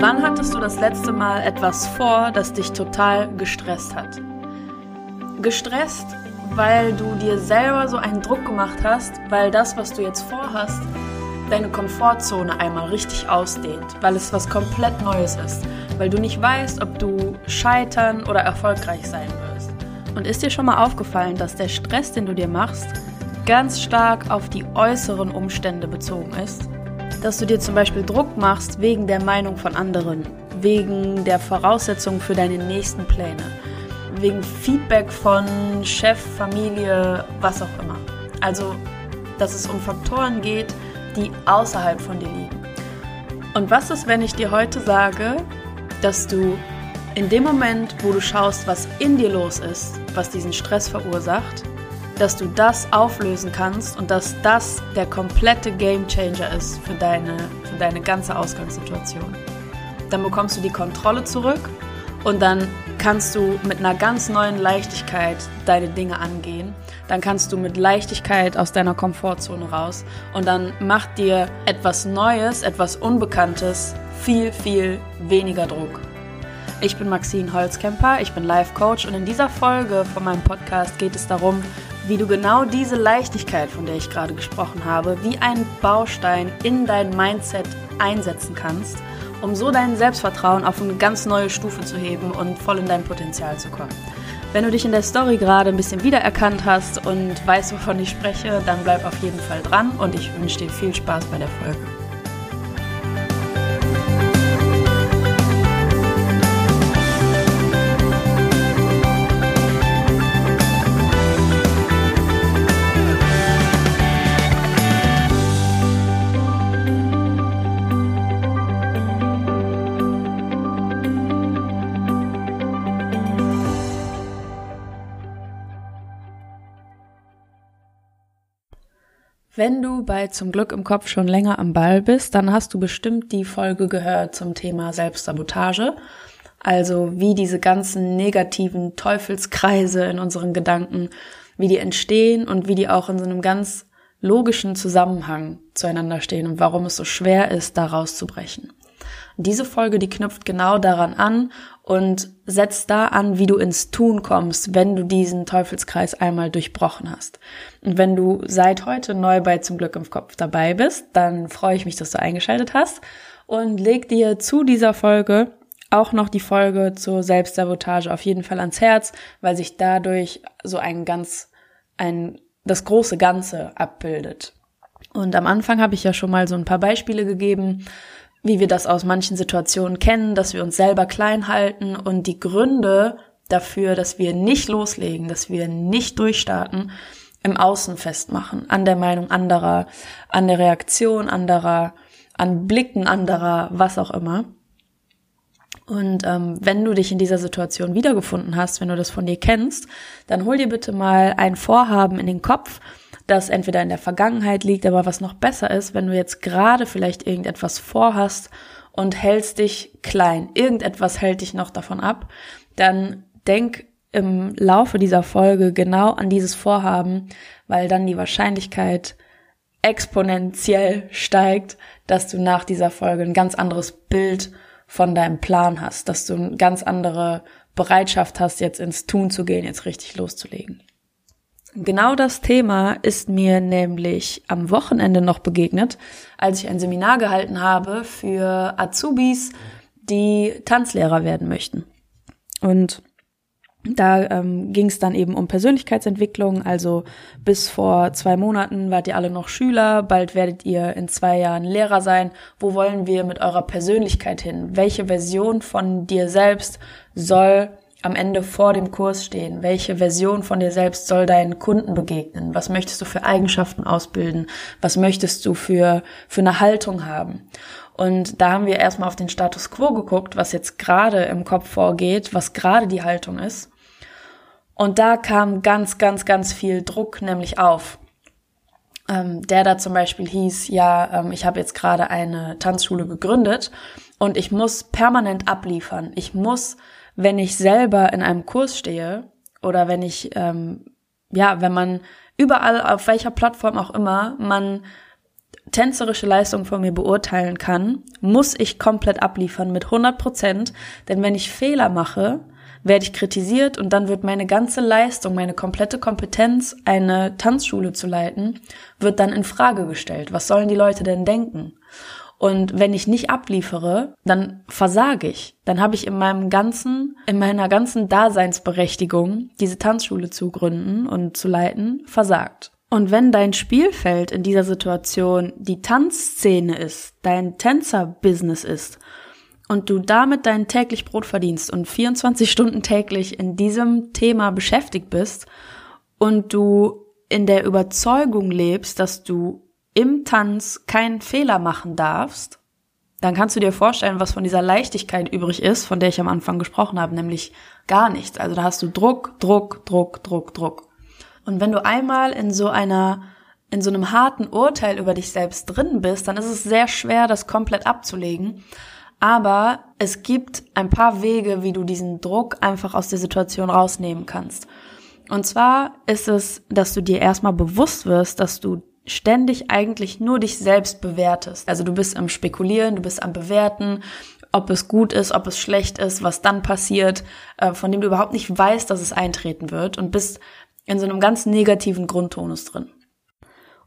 Wann hattest du das letzte Mal etwas vor, das dich total gestresst hat? Gestresst, weil du dir selber so einen Druck gemacht hast, weil das, was du jetzt vorhast, deine Komfortzone einmal richtig ausdehnt, weil es was komplett Neues ist, weil du nicht weißt, ob du scheitern oder erfolgreich sein wirst. Und ist dir schon mal aufgefallen, dass der Stress, den du dir machst, ganz stark auf die äußeren Umstände bezogen ist? Dass du dir zum Beispiel Druck machst wegen der Meinung von anderen, wegen der Voraussetzungen für deine nächsten Pläne, wegen Feedback von Chef, Familie, was auch immer. Also, dass es um Faktoren geht, die außerhalb von dir liegen. Und was ist, wenn ich dir heute sage, dass du in dem Moment, wo du schaust, was in dir los ist, was diesen Stress verursacht, dass du das auflösen kannst und dass das der komplette Game Changer ist für deine, für deine ganze Ausgangssituation. Dann bekommst du die Kontrolle zurück und dann kannst du mit einer ganz neuen Leichtigkeit deine Dinge angehen. Dann kannst du mit Leichtigkeit aus deiner Komfortzone raus und dann macht dir etwas Neues, etwas Unbekanntes viel, viel weniger Druck. Ich bin Maxine Holzkemper, ich bin Life Coach und in dieser Folge von meinem Podcast geht es darum, wie du genau diese Leichtigkeit, von der ich gerade gesprochen habe, wie ein Baustein in dein Mindset einsetzen kannst, um so dein Selbstvertrauen auf eine ganz neue Stufe zu heben und voll in dein Potenzial zu kommen. Wenn du dich in der Story gerade ein bisschen wiedererkannt hast und weißt, wovon ich spreche, dann bleib auf jeden Fall dran und ich wünsche dir viel Spaß bei der Folge. Wenn du bei Zum Glück im Kopf schon länger am Ball bist, dann hast du bestimmt die Folge gehört zum Thema Selbstsabotage. Also wie diese ganzen negativen Teufelskreise in unseren Gedanken, wie die entstehen und wie die auch in so einem ganz logischen Zusammenhang zueinander stehen und warum es so schwer ist, da rauszubrechen. Diese Folge, die knüpft genau daran an und setzt da an, wie du ins Tun kommst, wenn du diesen Teufelskreis einmal durchbrochen hast. Und wenn du seit heute neu bei Zum Glück im Kopf dabei bist, dann freue ich mich, dass du eingeschaltet hast und leg dir zu dieser Folge auch noch die Folge zur Selbstsabotage auf jeden Fall ans Herz, weil sich dadurch so ein ganz, ein, das große Ganze abbildet. Und am Anfang habe ich ja schon mal so ein paar Beispiele gegeben, wie wir das aus manchen Situationen kennen, dass wir uns selber klein halten und die Gründe dafür, dass wir nicht loslegen, dass wir nicht durchstarten, im Außen festmachen, an der Meinung anderer, an der Reaktion anderer, an Blicken anderer, was auch immer. Und ähm, wenn du dich in dieser Situation wiedergefunden hast, wenn du das von dir kennst, dann hol dir bitte mal ein Vorhaben in den Kopf, das entweder in der Vergangenheit liegt, aber was noch besser ist, wenn du jetzt gerade vielleicht irgendetwas vorhast und hältst dich klein, irgendetwas hält dich noch davon ab, dann denk im Laufe dieser Folge genau an dieses Vorhaben, weil dann die Wahrscheinlichkeit exponentiell steigt, dass du nach dieser Folge ein ganz anderes Bild von deinem Plan hast, dass du eine ganz andere Bereitschaft hast, jetzt ins Tun zu gehen, jetzt richtig loszulegen. Genau das Thema ist mir nämlich am Wochenende noch begegnet, als ich ein Seminar gehalten habe für Azubis, die Tanzlehrer werden möchten. Und da ähm, ging es dann eben um Persönlichkeitsentwicklung. Also bis vor zwei Monaten wart ihr alle noch Schüler, bald werdet ihr in zwei Jahren Lehrer sein. Wo wollen wir mit eurer Persönlichkeit hin? Welche Version von dir selbst soll am Ende vor dem Kurs stehen? Welche Version von dir selbst soll deinen Kunden begegnen? Was möchtest du für Eigenschaften ausbilden? Was möchtest du für, für eine Haltung haben? Und da haben wir erstmal auf den Status quo geguckt, was jetzt gerade im Kopf vorgeht, was gerade die Haltung ist. Und da kam ganz, ganz, ganz viel Druck nämlich auf. Ähm, der da zum Beispiel hieß, ja, ähm, ich habe jetzt gerade eine Tanzschule gegründet und ich muss permanent abliefern. Ich muss wenn ich selber in einem Kurs stehe oder wenn ich, ähm, ja, wenn man überall, auf welcher Plattform auch immer, man tänzerische Leistung von mir beurteilen kann, muss ich komplett abliefern mit 100 Prozent. Denn wenn ich Fehler mache, werde ich kritisiert und dann wird meine ganze Leistung, meine komplette Kompetenz, eine Tanzschule zu leiten, wird dann in Frage gestellt. Was sollen die Leute denn denken? Und wenn ich nicht abliefere, dann versage ich. Dann habe ich in meinem ganzen, in meiner ganzen Daseinsberechtigung, diese Tanzschule zu gründen und zu leiten, versagt. Und wenn dein Spielfeld in dieser Situation die Tanzszene ist, dein Tänzer-Business ist und du damit dein täglich Brot verdienst und 24 Stunden täglich in diesem Thema beschäftigt bist und du in der Überzeugung lebst, dass du im Tanz keinen Fehler machen darfst, dann kannst du dir vorstellen, was von dieser Leichtigkeit übrig ist, von der ich am Anfang gesprochen habe, nämlich gar nichts. Also da hast du Druck, Druck, Druck, Druck, Druck. Und wenn du einmal in so einer, in so einem harten Urteil über dich selbst drin bist, dann ist es sehr schwer, das komplett abzulegen. Aber es gibt ein paar Wege, wie du diesen Druck einfach aus der Situation rausnehmen kannst. Und zwar ist es, dass du dir erstmal bewusst wirst, dass du ständig eigentlich nur dich selbst bewertest. Also du bist am Spekulieren, du bist am Bewerten, ob es gut ist, ob es schlecht ist, was dann passiert, äh, von dem du überhaupt nicht weißt, dass es eintreten wird und bist in so einem ganz negativen Grundtonus drin.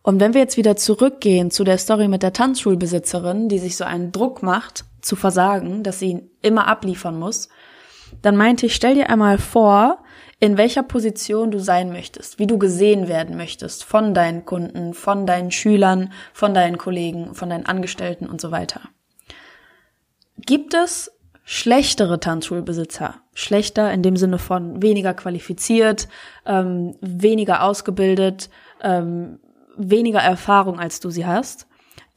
Und wenn wir jetzt wieder zurückgehen zu der Story mit der Tanzschulbesitzerin, die sich so einen Druck macht, zu versagen, dass sie immer abliefern muss, dann meinte ich, stell dir einmal vor, in welcher Position du sein möchtest, wie du gesehen werden möchtest von deinen Kunden, von deinen Schülern, von deinen Kollegen, von deinen Angestellten und so weiter. Gibt es schlechtere Tanzschulbesitzer, schlechter in dem Sinne von weniger qualifiziert, ähm, weniger ausgebildet, ähm, weniger Erfahrung als du sie hast,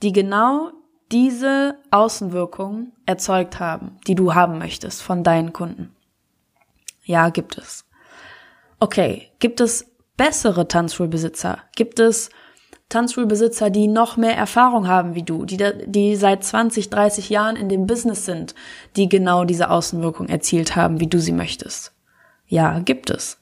die genau diese Außenwirkung erzeugt haben, die du haben möchtest von deinen Kunden. Ja, gibt es. Okay, gibt es bessere Tanzschulbesitzer? Gibt es Tanzschulbesitzer, die noch mehr Erfahrung haben wie du, die, die seit 20, 30 Jahren in dem Business sind, die genau diese Außenwirkung erzielt haben, wie du sie möchtest? Ja, gibt es.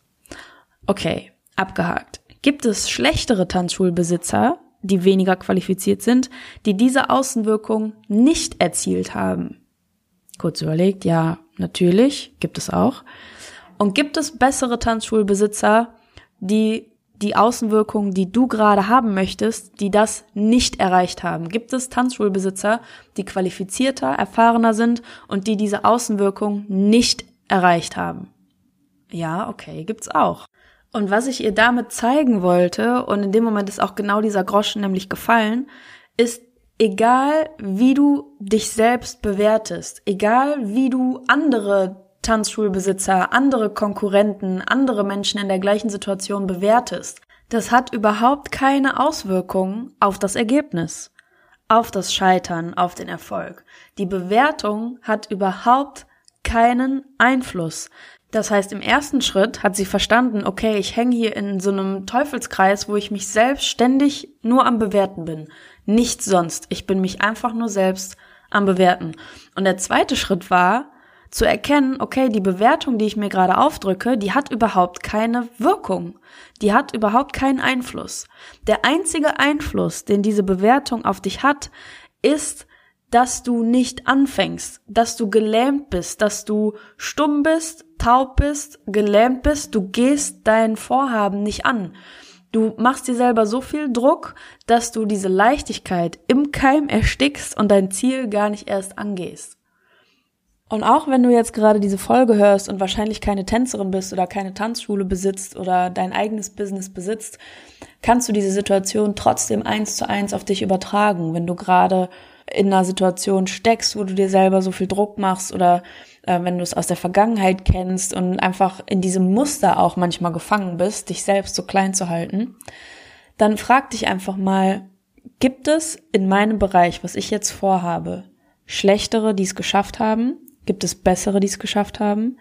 Okay, abgehakt. Gibt es schlechtere Tanzschulbesitzer, die weniger qualifiziert sind, die diese Außenwirkung nicht erzielt haben? Kurz überlegt, ja, natürlich, gibt es auch. Und gibt es bessere Tanzschulbesitzer, die die Außenwirkung, die du gerade haben möchtest, die das nicht erreicht haben? Gibt es Tanzschulbesitzer, die qualifizierter, erfahrener sind und die diese Außenwirkung nicht erreicht haben? Ja, okay, gibt's auch. Und was ich ihr damit zeigen wollte, und in dem Moment ist auch genau dieser Groschen nämlich gefallen, ist, egal wie du dich selbst bewertest, egal wie du andere Tanzschulbesitzer, andere Konkurrenten, andere Menschen in der gleichen Situation bewertest, das hat überhaupt keine Auswirkungen auf das Ergebnis, auf das Scheitern, auf den Erfolg. Die Bewertung hat überhaupt keinen Einfluss. Das heißt, im ersten Schritt hat sie verstanden, okay, ich hänge hier in so einem Teufelskreis, wo ich mich selbst ständig nur am Bewerten bin. Nichts sonst. Ich bin mich einfach nur selbst am Bewerten. Und der zweite Schritt war, zu erkennen, okay, die Bewertung, die ich mir gerade aufdrücke, die hat überhaupt keine Wirkung. Die hat überhaupt keinen Einfluss. Der einzige Einfluss, den diese Bewertung auf dich hat, ist, dass du nicht anfängst, dass du gelähmt bist, dass du stumm bist, taub bist, gelähmt bist, du gehst dein Vorhaben nicht an. Du machst dir selber so viel Druck, dass du diese Leichtigkeit im Keim erstickst und dein Ziel gar nicht erst angehst. Und auch wenn du jetzt gerade diese Folge hörst und wahrscheinlich keine Tänzerin bist oder keine Tanzschule besitzt oder dein eigenes Business besitzt, kannst du diese Situation trotzdem eins zu eins auf dich übertragen, wenn du gerade in einer Situation steckst, wo du dir selber so viel Druck machst oder äh, wenn du es aus der Vergangenheit kennst und einfach in diesem Muster auch manchmal gefangen bist, dich selbst so klein zu halten, dann frag dich einfach mal, gibt es in meinem Bereich, was ich jetzt vorhabe, schlechtere, die es geschafft haben? Gibt es bessere, die es geschafft haben?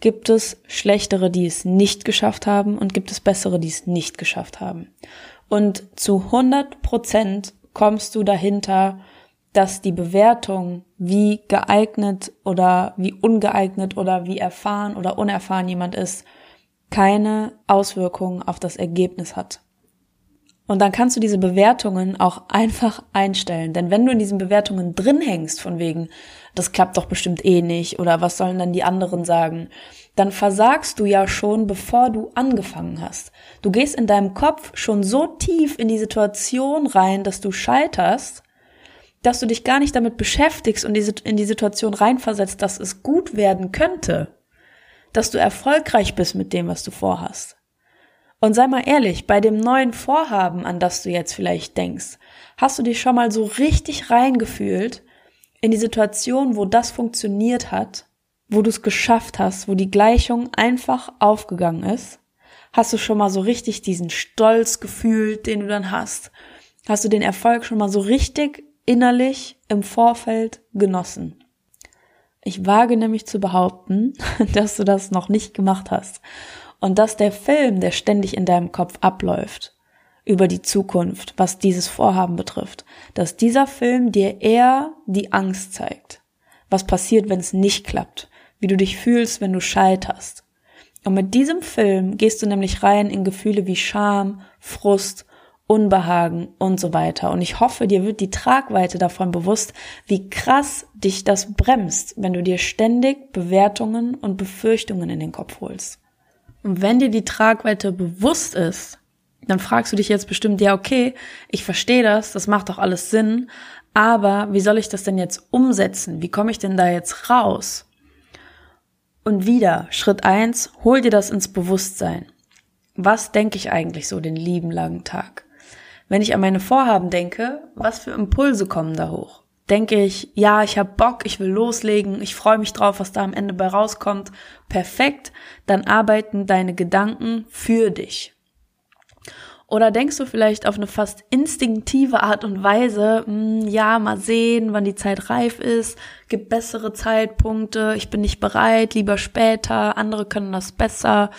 Gibt es schlechtere, die es nicht geschafft haben? Und gibt es bessere, die es nicht geschafft haben? Und zu 100 Prozent kommst du dahinter, dass die Bewertung, wie geeignet oder wie ungeeignet oder wie erfahren oder unerfahren jemand ist, keine Auswirkungen auf das Ergebnis hat. Und dann kannst du diese Bewertungen auch einfach einstellen. Denn wenn du in diesen Bewertungen drin hängst, von wegen, das klappt doch bestimmt eh nicht oder was sollen dann die anderen sagen, dann versagst du ja schon, bevor du angefangen hast. Du gehst in deinem Kopf schon so tief in die Situation rein, dass du scheiterst, dass du dich gar nicht damit beschäftigst und in die Situation reinversetzt, dass es gut werden könnte, dass du erfolgreich bist mit dem, was du vorhast. Und sei mal ehrlich, bei dem neuen Vorhaben, an das du jetzt vielleicht denkst, hast du dich schon mal so richtig reingefühlt in die Situation, wo das funktioniert hat, wo du es geschafft hast, wo die Gleichung einfach aufgegangen ist? Hast du schon mal so richtig diesen Stolz gefühlt, den du dann hast? Hast du den Erfolg schon mal so richtig innerlich im Vorfeld genossen? Ich wage nämlich zu behaupten, dass du das noch nicht gemacht hast und dass der Film, der ständig in deinem Kopf abläuft, über die Zukunft, was dieses Vorhaben betrifft, dass dieser Film dir eher die Angst zeigt. Was passiert, wenn es nicht klappt? Wie du dich fühlst, wenn du scheiterst. Und mit diesem Film gehst du nämlich rein in Gefühle wie Scham, Frust, Unbehagen und so weiter. Und ich hoffe, dir wird die Tragweite davon bewusst, wie krass dich das bremst, wenn du dir ständig Bewertungen und Befürchtungen in den Kopf holst. Und wenn dir die Tragweite bewusst ist, dann fragst du dich jetzt bestimmt, ja, okay, ich verstehe das, das macht doch alles Sinn, aber wie soll ich das denn jetzt umsetzen? Wie komme ich denn da jetzt raus? Und wieder, Schritt eins, hol dir das ins Bewusstsein. Was denke ich eigentlich so den lieben langen Tag? Wenn ich an meine Vorhaben denke, was für Impulse kommen da hoch? Denke ich, ja, ich habe Bock, ich will loslegen, ich freue mich drauf, was da am Ende bei rauskommt, perfekt, dann arbeiten deine Gedanken für dich. Oder denkst du vielleicht auf eine fast instinktive Art und Weise, mh, hm, ja, mal sehen, wann die Zeit reif ist, gibt bessere Zeitpunkte, ich bin nicht bereit, lieber später, andere können das besser,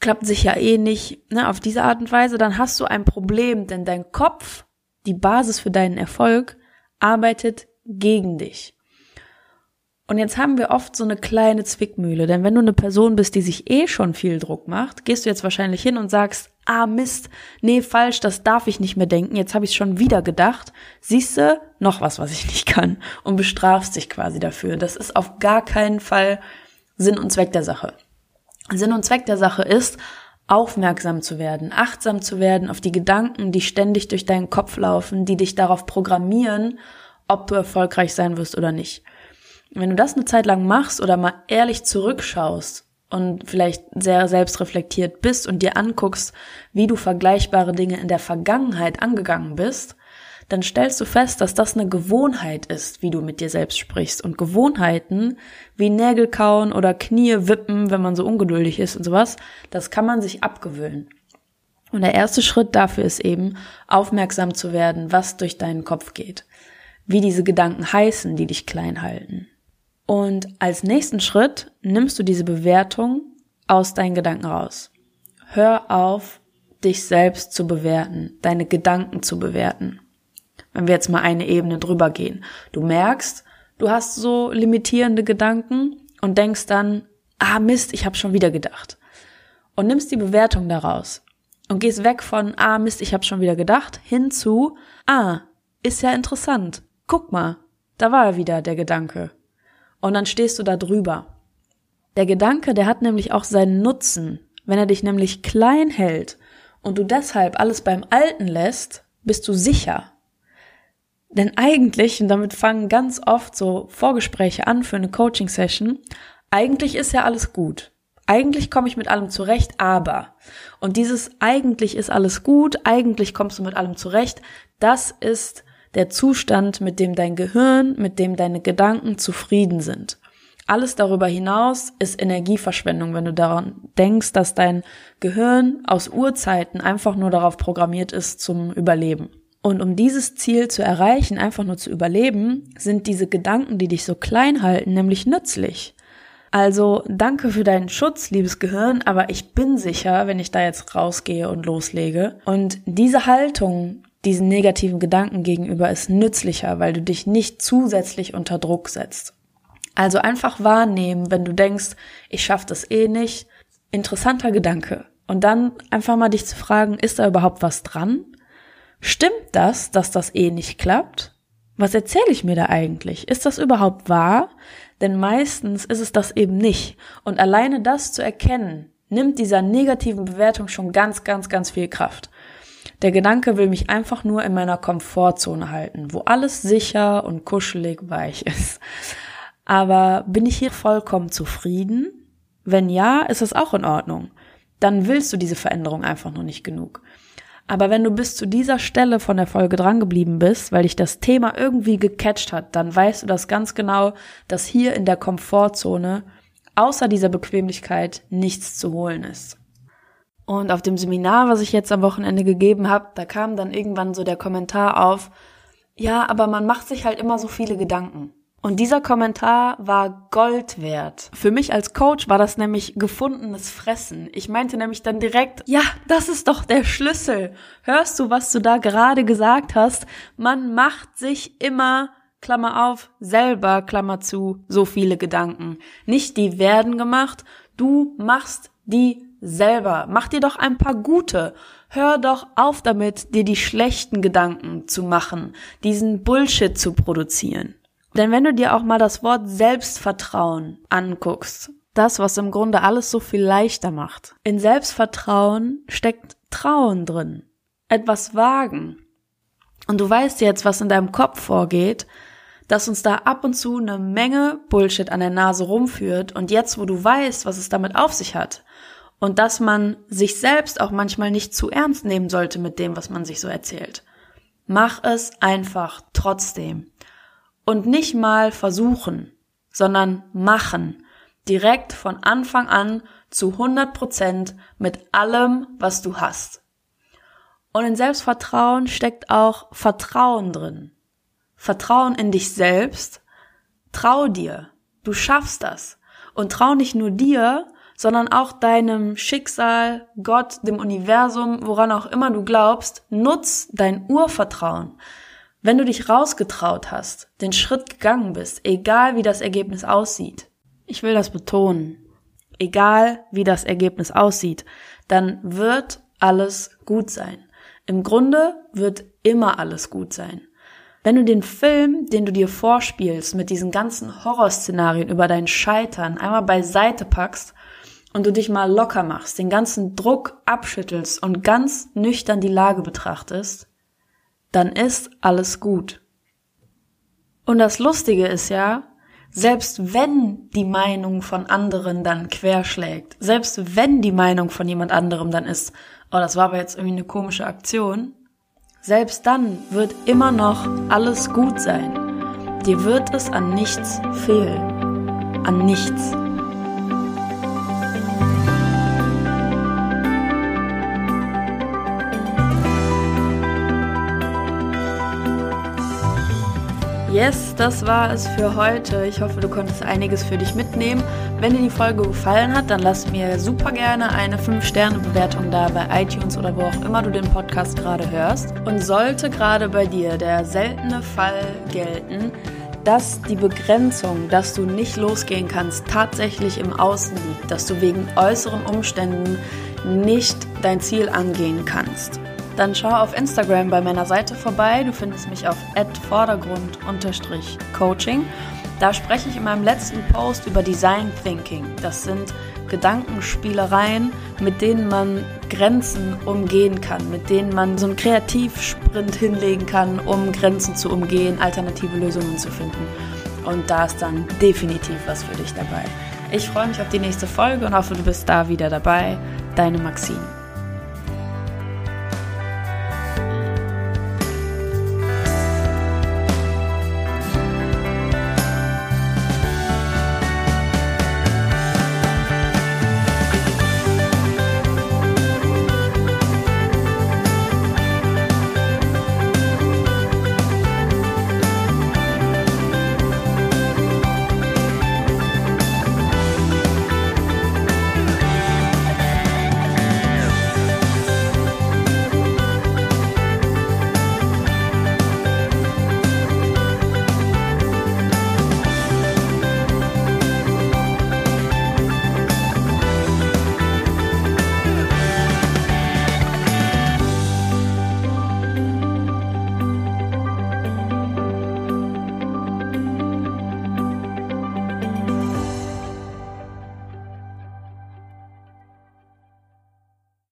klappt sich ja eh nicht, ne, auf diese Art und Weise, dann hast du ein Problem, denn dein Kopf, die Basis für deinen Erfolg, arbeitet gegen dich. Und jetzt haben wir oft so eine kleine Zwickmühle, denn wenn du eine Person bist, die sich eh schon viel Druck macht, gehst du jetzt wahrscheinlich hin und sagst, ah Mist, nee, falsch, das darf ich nicht mehr denken, jetzt habe ich schon wieder gedacht, siehst du, noch was, was ich nicht kann und bestrafst dich quasi dafür. Das ist auf gar keinen Fall Sinn und Zweck der Sache. Sinn und Zweck der Sache ist, aufmerksam zu werden, achtsam zu werden auf die Gedanken, die ständig durch deinen Kopf laufen, die dich darauf programmieren, ob du erfolgreich sein wirst oder nicht. Wenn du das eine Zeit lang machst oder mal ehrlich zurückschaust und vielleicht sehr selbstreflektiert bist und dir anguckst, wie du vergleichbare Dinge in der Vergangenheit angegangen bist, dann stellst du fest, dass das eine Gewohnheit ist, wie du mit dir selbst sprichst. Und Gewohnheiten wie Nägel kauen oder Knie wippen, wenn man so ungeduldig ist und sowas, das kann man sich abgewöhnen. Und der erste Schritt dafür ist eben, aufmerksam zu werden, was durch deinen Kopf geht wie diese Gedanken heißen, die dich klein halten. Und als nächsten Schritt nimmst du diese Bewertung aus deinen Gedanken raus. Hör auf, dich selbst zu bewerten, deine Gedanken zu bewerten. Wenn wir jetzt mal eine Ebene drüber gehen. Du merkst, du hast so limitierende Gedanken und denkst dann, ah Mist, ich habe schon wieder gedacht. Und nimmst die Bewertung daraus und gehst weg von, ah Mist, ich habe schon wieder gedacht, hin zu, ah, ist ja interessant guck mal, da war er wieder, der Gedanke. Und dann stehst du da drüber. Der Gedanke, der hat nämlich auch seinen Nutzen. Wenn er dich nämlich klein hält und du deshalb alles beim Alten lässt, bist du sicher. Denn eigentlich, und damit fangen ganz oft so Vorgespräche an für eine Coaching-Session, eigentlich ist ja alles gut. Eigentlich komme ich mit allem zurecht, aber. Und dieses eigentlich ist alles gut, eigentlich kommst du mit allem zurecht, das ist der Zustand, mit dem dein Gehirn, mit dem deine Gedanken zufrieden sind. Alles darüber hinaus ist Energieverschwendung, wenn du daran denkst, dass dein Gehirn aus Urzeiten einfach nur darauf programmiert ist zum Überleben. Und um dieses Ziel zu erreichen, einfach nur zu überleben, sind diese Gedanken, die dich so klein halten, nämlich nützlich. Also danke für deinen Schutz, liebes Gehirn, aber ich bin sicher, wenn ich da jetzt rausgehe und loslege. Und diese Haltung diesen negativen Gedanken gegenüber ist nützlicher, weil du dich nicht zusätzlich unter Druck setzt. Also einfach wahrnehmen, wenn du denkst, ich schaff das eh nicht. Interessanter Gedanke. Und dann einfach mal dich zu fragen, ist da überhaupt was dran? Stimmt das, dass das eh nicht klappt? Was erzähle ich mir da eigentlich? Ist das überhaupt wahr? Denn meistens ist es das eben nicht. Und alleine das zu erkennen, nimmt dieser negativen Bewertung schon ganz, ganz, ganz viel Kraft. Der Gedanke will mich einfach nur in meiner Komfortzone halten, wo alles sicher und kuschelig weich ist. Aber bin ich hier vollkommen zufrieden? Wenn ja, ist es auch in Ordnung. Dann willst du diese Veränderung einfach noch nicht genug. Aber wenn du bis zu dieser Stelle von der Folge drangeblieben bist, weil dich das Thema irgendwie gecatcht hat, dann weißt du das ganz genau, dass hier in der Komfortzone außer dieser Bequemlichkeit nichts zu holen ist. Und auf dem Seminar, was ich jetzt am Wochenende gegeben habe, da kam dann irgendwann so der Kommentar auf, ja, aber man macht sich halt immer so viele Gedanken. Und dieser Kommentar war Gold wert. Für mich als Coach war das nämlich gefundenes Fressen. Ich meinte nämlich dann direkt, ja, das ist doch der Schlüssel. Hörst du, was du da gerade gesagt hast? Man macht sich immer Klammer auf, selber, Klammer zu, so viele Gedanken. Nicht die werden gemacht, du machst die selber. Mach dir doch ein paar gute. Hör doch auf damit, dir die schlechten Gedanken zu machen, diesen Bullshit zu produzieren. Denn wenn du dir auch mal das Wort Selbstvertrauen anguckst, das, was im Grunde alles so viel leichter macht. In Selbstvertrauen steckt Trauen drin. Etwas wagen. Und du weißt jetzt, was in deinem Kopf vorgeht, dass uns da ab und zu eine Menge Bullshit an der Nase rumführt und jetzt, wo du weißt, was es damit auf sich hat und dass man sich selbst auch manchmal nicht zu ernst nehmen sollte mit dem, was man sich so erzählt. Mach es einfach trotzdem und nicht mal versuchen, sondern machen. Direkt von Anfang an zu 100 Prozent mit allem, was du hast. Und in Selbstvertrauen steckt auch Vertrauen drin. Vertrauen in dich selbst. Trau dir. Du schaffst das. Und trau nicht nur dir, sondern auch deinem Schicksal, Gott, dem Universum, woran auch immer du glaubst. Nutz dein Urvertrauen. Wenn du dich rausgetraut hast, den Schritt gegangen bist, egal wie das Ergebnis aussieht, ich will das betonen, egal wie das Ergebnis aussieht, dann wird alles gut sein. Im Grunde wird immer alles gut sein. Wenn du den Film, den du dir vorspielst, mit diesen ganzen Horrorszenarien über dein Scheitern einmal beiseite packst und du dich mal locker machst, den ganzen Druck abschüttelst und ganz nüchtern die Lage betrachtest, dann ist alles gut. Und das Lustige ist ja, selbst wenn die Meinung von anderen dann querschlägt, selbst wenn die Meinung von jemand anderem dann ist, oh, das war aber jetzt irgendwie eine komische Aktion, selbst dann wird immer noch alles gut sein. Dir wird es an nichts fehlen. An nichts. Yes, das war es für heute. Ich hoffe, du konntest einiges für dich mitnehmen. Wenn dir die Folge gefallen hat, dann lass mir super gerne eine 5-Sterne-Bewertung da bei iTunes oder wo auch immer du den Podcast gerade hörst. Und sollte gerade bei dir der seltene Fall gelten, dass die Begrenzung, dass du nicht losgehen kannst, tatsächlich im Außen liegt, dass du wegen äußeren Umständen nicht dein Ziel angehen kannst dann schau auf Instagram bei meiner Seite vorbei. Du findest mich auf vordergrund-coaching. Da spreche ich in meinem letzten Post über Design Thinking. Das sind Gedankenspielereien, mit denen man Grenzen umgehen kann, mit denen man so einen Kreativsprint hinlegen kann, um Grenzen zu umgehen, alternative Lösungen zu finden. Und da ist dann definitiv was für dich dabei. Ich freue mich auf die nächste Folge und hoffe, du bist da wieder dabei. Deine Maxine.